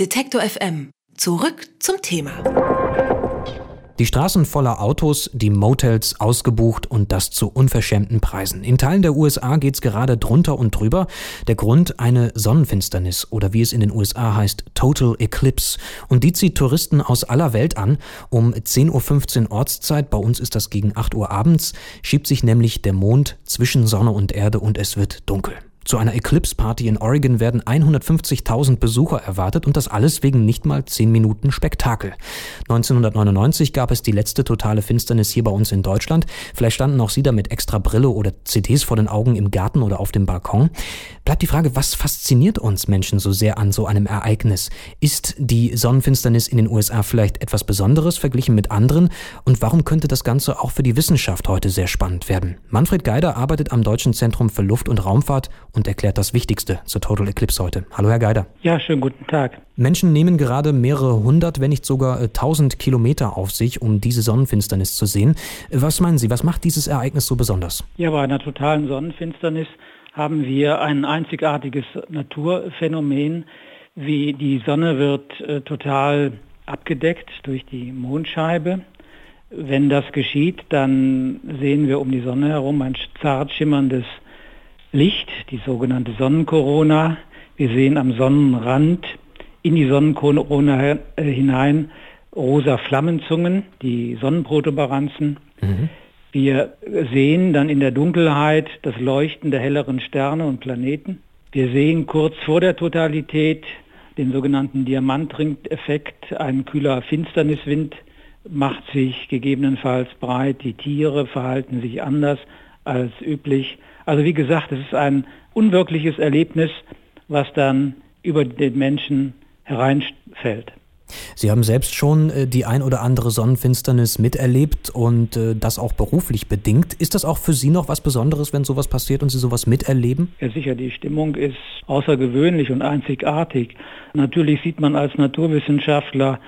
Detektor FM. Zurück zum Thema. Die Straßen voller Autos, die Motels ausgebucht und das zu unverschämten Preisen. In Teilen der USA geht's gerade drunter und drüber. Der Grund eine Sonnenfinsternis oder wie es in den USA heißt, Total Eclipse. Und die zieht Touristen aus aller Welt an. Um 10.15 Uhr Ortszeit, bei uns ist das gegen 8 Uhr abends, schiebt sich nämlich der Mond zwischen Sonne und Erde und es wird dunkel. Zu einer Eclipse-Party in Oregon werden 150.000 Besucher erwartet und das alles wegen nicht mal 10 Minuten Spektakel. 1999 gab es die letzte totale Finsternis hier bei uns in Deutschland. Vielleicht standen auch Sie da mit extra Brille oder CDs vor den Augen im Garten oder auf dem Balkon. Bleibt die Frage, was fasziniert uns Menschen so sehr an so einem Ereignis? Ist die Sonnenfinsternis in den USA vielleicht etwas Besonderes verglichen mit anderen? Und warum könnte das Ganze auch für die Wissenschaft heute sehr spannend werden? Manfred Geider arbeitet am Deutschen Zentrum für Luft- und Raumfahrt und erklärt das Wichtigste zur Total Eclipse heute. Hallo, Herr Geider. Ja, schönen guten Tag. Menschen nehmen gerade mehrere hundert, wenn nicht sogar äh, tausend Kilometer auf sich, um diese Sonnenfinsternis zu sehen. Was meinen Sie, was macht dieses Ereignis so besonders? Ja, bei einer totalen Sonnenfinsternis haben wir ein einzigartiges Naturphänomen, wie die Sonne wird äh, total abgedeckt durch die Mondscheibe. Wenn das geschieht, dann sehen wir um die Sonne herum ein zart schimmerndes Licht, die sogenannte Sonnenkorona. Wir sehen am Sonnenrand in die Sonnenkorona äh, hinein rosa Flammenzungen, die Sonnenprotuberanzen. Mhm. Wir sehen dann in der Dunkelheit das Leuchten der helleren Sterne und Planeten. Wir sehen kurz vor der Totalität den sogenannten Diamantring-Effekt. Ein kühler Finsterniswind macht sich gegebenenfalls breit. Die Tiere verhalten sich anders als üblich. Also wie gesagt, es ist ein unwirkliches Erlebnis, was dann über den Menschen hereinfällt. Sie haben selbst schon äh, die ein oder andere Sonnenfinsternis miterlebt und äh, das auch beruflich bedingt. Ist das auch für Sie noch was Besonderes, wenn sowas passiert und Sie sowas miterleben? Ja, sicher. Die Stimmung ist außergewöhnlich und einzigartig. Natürlich sieht man als Naturwissenschaftler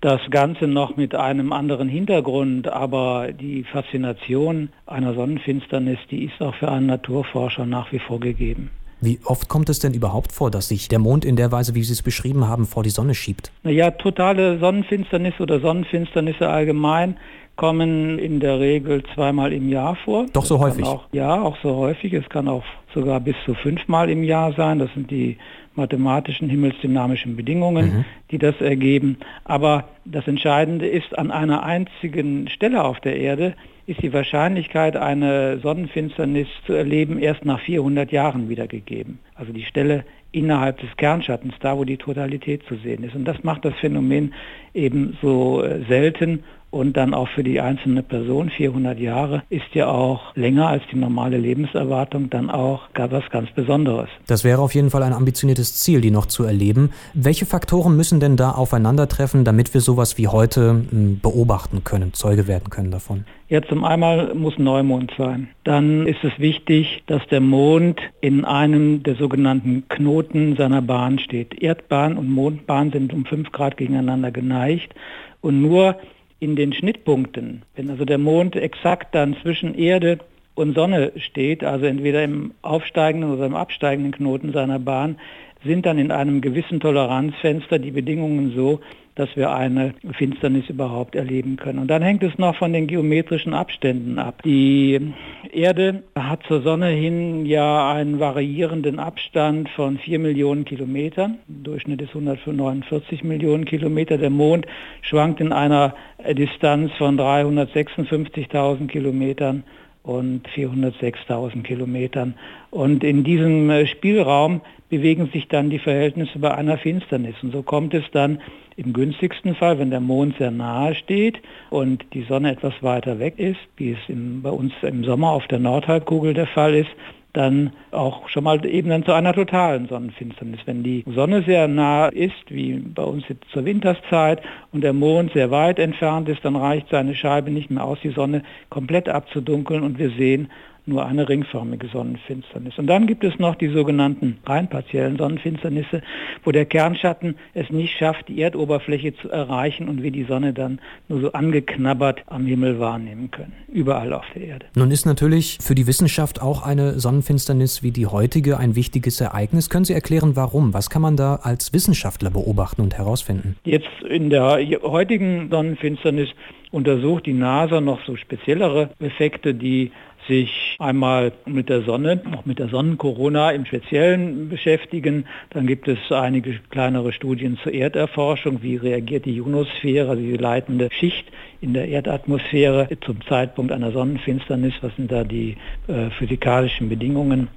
das Ganze noch mit einem anderen Hintergrund, aber die Faszination einer Sonnenfinsternis, die ist auch für einen Naturforscher nach wie vor gegeben. Wie oft kommt es denn überhaupt vor, dass sich der Mond in der Weise, wie Sie es beschrieben haben, vor die Sonne schiebt? Naja, totale Sonnenfinsternis oder Sonnenfinsternisse allgemein kommen in der Regel zweimal im Jahr vor. Doch so häufig? Auch, ja, auch so häufig. Es kann auch sogar bis zu fünfmal im Jahr sein. Das sind die mathematischen himmelsdynamischen Bedingungen, mhm. die das ergeben. Aber das Entscheidende ist, an einer einzigen Stelle auf der Erde ist die Wahrscheinlichkeit, eine Sonnenfinsternis zu erleben, erst nach 400 Jahren wiedergegeben. Also die Stelle innerhalb des Kernschattens, da wo die Totalität zu sehen ist. Und das macht das Phänomen eben so äh, selten und dann auch für die einzelne Person 400 Jahre ist ja auch länger als die normale Lebenserwartung dann auch was ganz Besonderes. Das wäre auf jeden Fall ein ambitioniertes Ziel, die noch zu erleben. Welche Faktoren müssen denn da aufeinandertreffen, damit wir sowas wie heute hm, beobachten können, Zeuge werden können davon? Ja, zum einen muss Neumond sein. Dann ist es wichtig, dass der Mond in einem der sogenannten Knoten seiner Bahn steht. Erdbahn und Mondbahn sind um 5 Grad gegeneinander geneigt und nur in den Schnittpunkten, wenn also der Mond exakt dann zwischen Erde und Sonne steht, also entweder im aufsteigenden oder im absteigenden Knoten seiner Bahn, sind dann in einem gewissen Toleranzfenster die Bedingungen so, dass wir eine Finsternis überhaupt erleben können. Und dann hängt es noch von den geometrischen Abständen ab. Die Erde hat zur Sonne hin ja einen variierenden Abstand von 4 Millionen Kilometern. Durchschnitt ist 149 Millionen Kilometer. Der Mond schwankt in einer Distanz von 356.000 Kilometern und 406.000 Kilometern. Und in diesem äh, Spielraum bewegen sich dann die Verhältnisse bei einer Finsternis. Und so kommt es dann im günstigsten Fall, wenn der Mond sehr nahe steht und die Sonne etwas weiter weg ist, wie es im, bei uns im Sommer auf der Nordhalbkugel der Fall ist, dann auch schon mal eben dann zu einer totalen Sonnenfinsternis. Wenn die Sonne sehr nah ist, wie bei uns jetzt zur Winterszeit, und der Mond sehr weit entfernt ist, dann reicht seine Scheibe nicht mehr aus, die Sonne komplett abzudunkeln und wir sehen nur eine ringförmige Sonnenfinsternis. Und dann gibt es noch die sogenannten rein partiellen Sonnenfinsternisse, wo der Kernschatten es nicht schafft, die Erdoberfläche zu erreichen und wir die Sonne dann nur so angeknabbert am Himmel wahrnehmen können, überall auf der Erde. Nun ist natürlich für die Wissenschaft auch eine Sonnenfinsternis wie die heutige ein wichtiges Ereignis. Können Sie erklären, warum? Was kann man da als Wissenschaftler beobachten und herausfinden? Jetzt in der heutigen Sonnenfinsternis untersucht die NASA noch so speziellere Effekte, die sich einmal mit der Sonne, auch mit der Sonnenkorona im Speziellen beschäftigen. Dann gibt es einige kleinere Studien zur Erderforschung, wie reagiert die Ionosphäre, also die leitende Schicht in der Erdatmosphäre zum Zeitpunkt einer Sonnenfinsternis, was sind da die äh, physikalischen Bedingungen.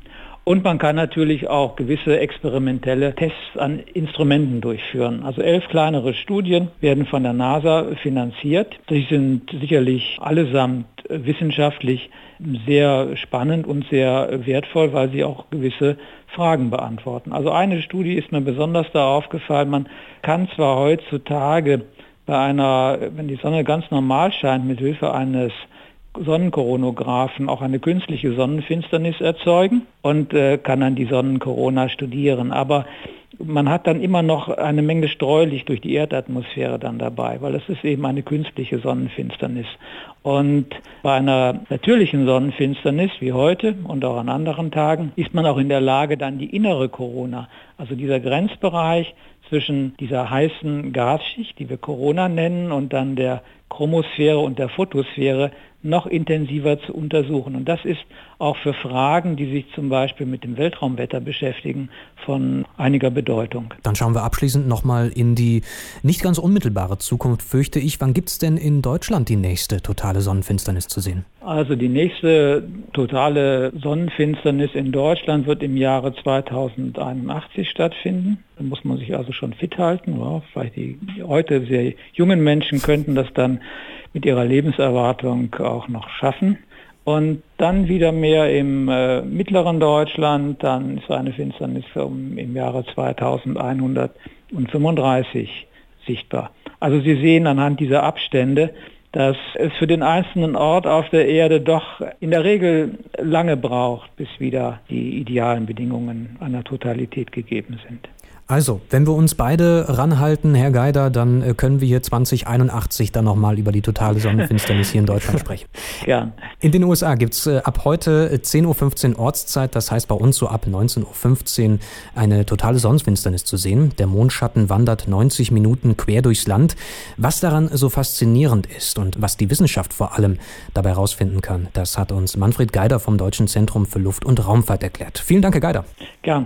Und man kann natürlich auch gewisse experimentelle Tests an Instrumenten durchführen. Also elf kleinere Studien werden von der NASA finanziert. Die sind sicherlich allesamt wissenschaftlich sehr spannend und sehr wertvoll, weil sie auch gewisse Fragen beantworten. Also eine Studie ist mir besonders da aufgefallen. Man kann zwar heutzutage bei einer, wenn die Sonne ganz normal scheint, mit Hilfe eines Sonnenkoronographen auch eine künstliche Sonnenfinsternis erzeugen und äh, kann dann die Sonnenkorona studieren. Aber man hat dann immer noch eine Menge Streulicht durch die Erdatmosphäre dann dabei, weil es ist eben eine künstliche Sonnenfinsternis. Und bei einer natürlichen Sonnenfinsternis wie heute und auch an anderen Tagen ist man auch in der Lage, dann die innere Corona, also dieser Grenzbereich zwischen dieser heißen Gasschicht, die wir Corona nennen, und dann der Chromosphäre und der Photosphäre noch intensiver zu untersuchen. Und das ist auch für Fragen, die sich zum Beispiel mit dem Weltraumwetter beschäftigen, von einiger Bedeutung. Dann schauen wir abschließend nochmal in die nicht ganz unmittelbare Zukunft, fürchte ich. Wann gibt es denn in Deutschland die nächste totale Sonnenfinsternis zu sehen? Also die nächste totale Sonnenfinsternis in Deutschland wird im Jahre 2081 stattfinden. Da muss man sich also schon fit halten. Ja, vielleicht die heute sehr jungen Menschen könnten das dann mit ihrer Lebenserwartung auch noch schaffen. Und dann wieder mehr im äh, mittleren Deutschland, dann ist eine Finsternis um, im Jahre 2135 sichtbar. Also Sie sehen anhand dieser Abstände, dass es für den einzelnen Ort auf der Erde doch in der Regel lange braucht, bis wieder die idealen Bedingungen einer Totalität gegeben sind. Also, wenn wir uns beide ranhalten, Herr Geider, dann äh, können wir hier 2081 dann nochmal über die totale Sonnenfinsternis hier in Deutschland sprechen. Gern. In den USA gibt es äh, ab heute 10.15 Uhr Ortszeit, das heißt bei uns so ab 19.15 Uhr eine totale Sonnenfinsternis zu sehen. Der Mondschatten wandert 90 Minuten quer durchs Land. Was daran so faszinierend ist und was die Wissenschaft vor allem dabei herausfinden kann, das hat uns Manfred Geider vom Deutschen Zentrum für Luft- und Raumfahrt erklärt. Vielen Dank, Herr Geider. Gern.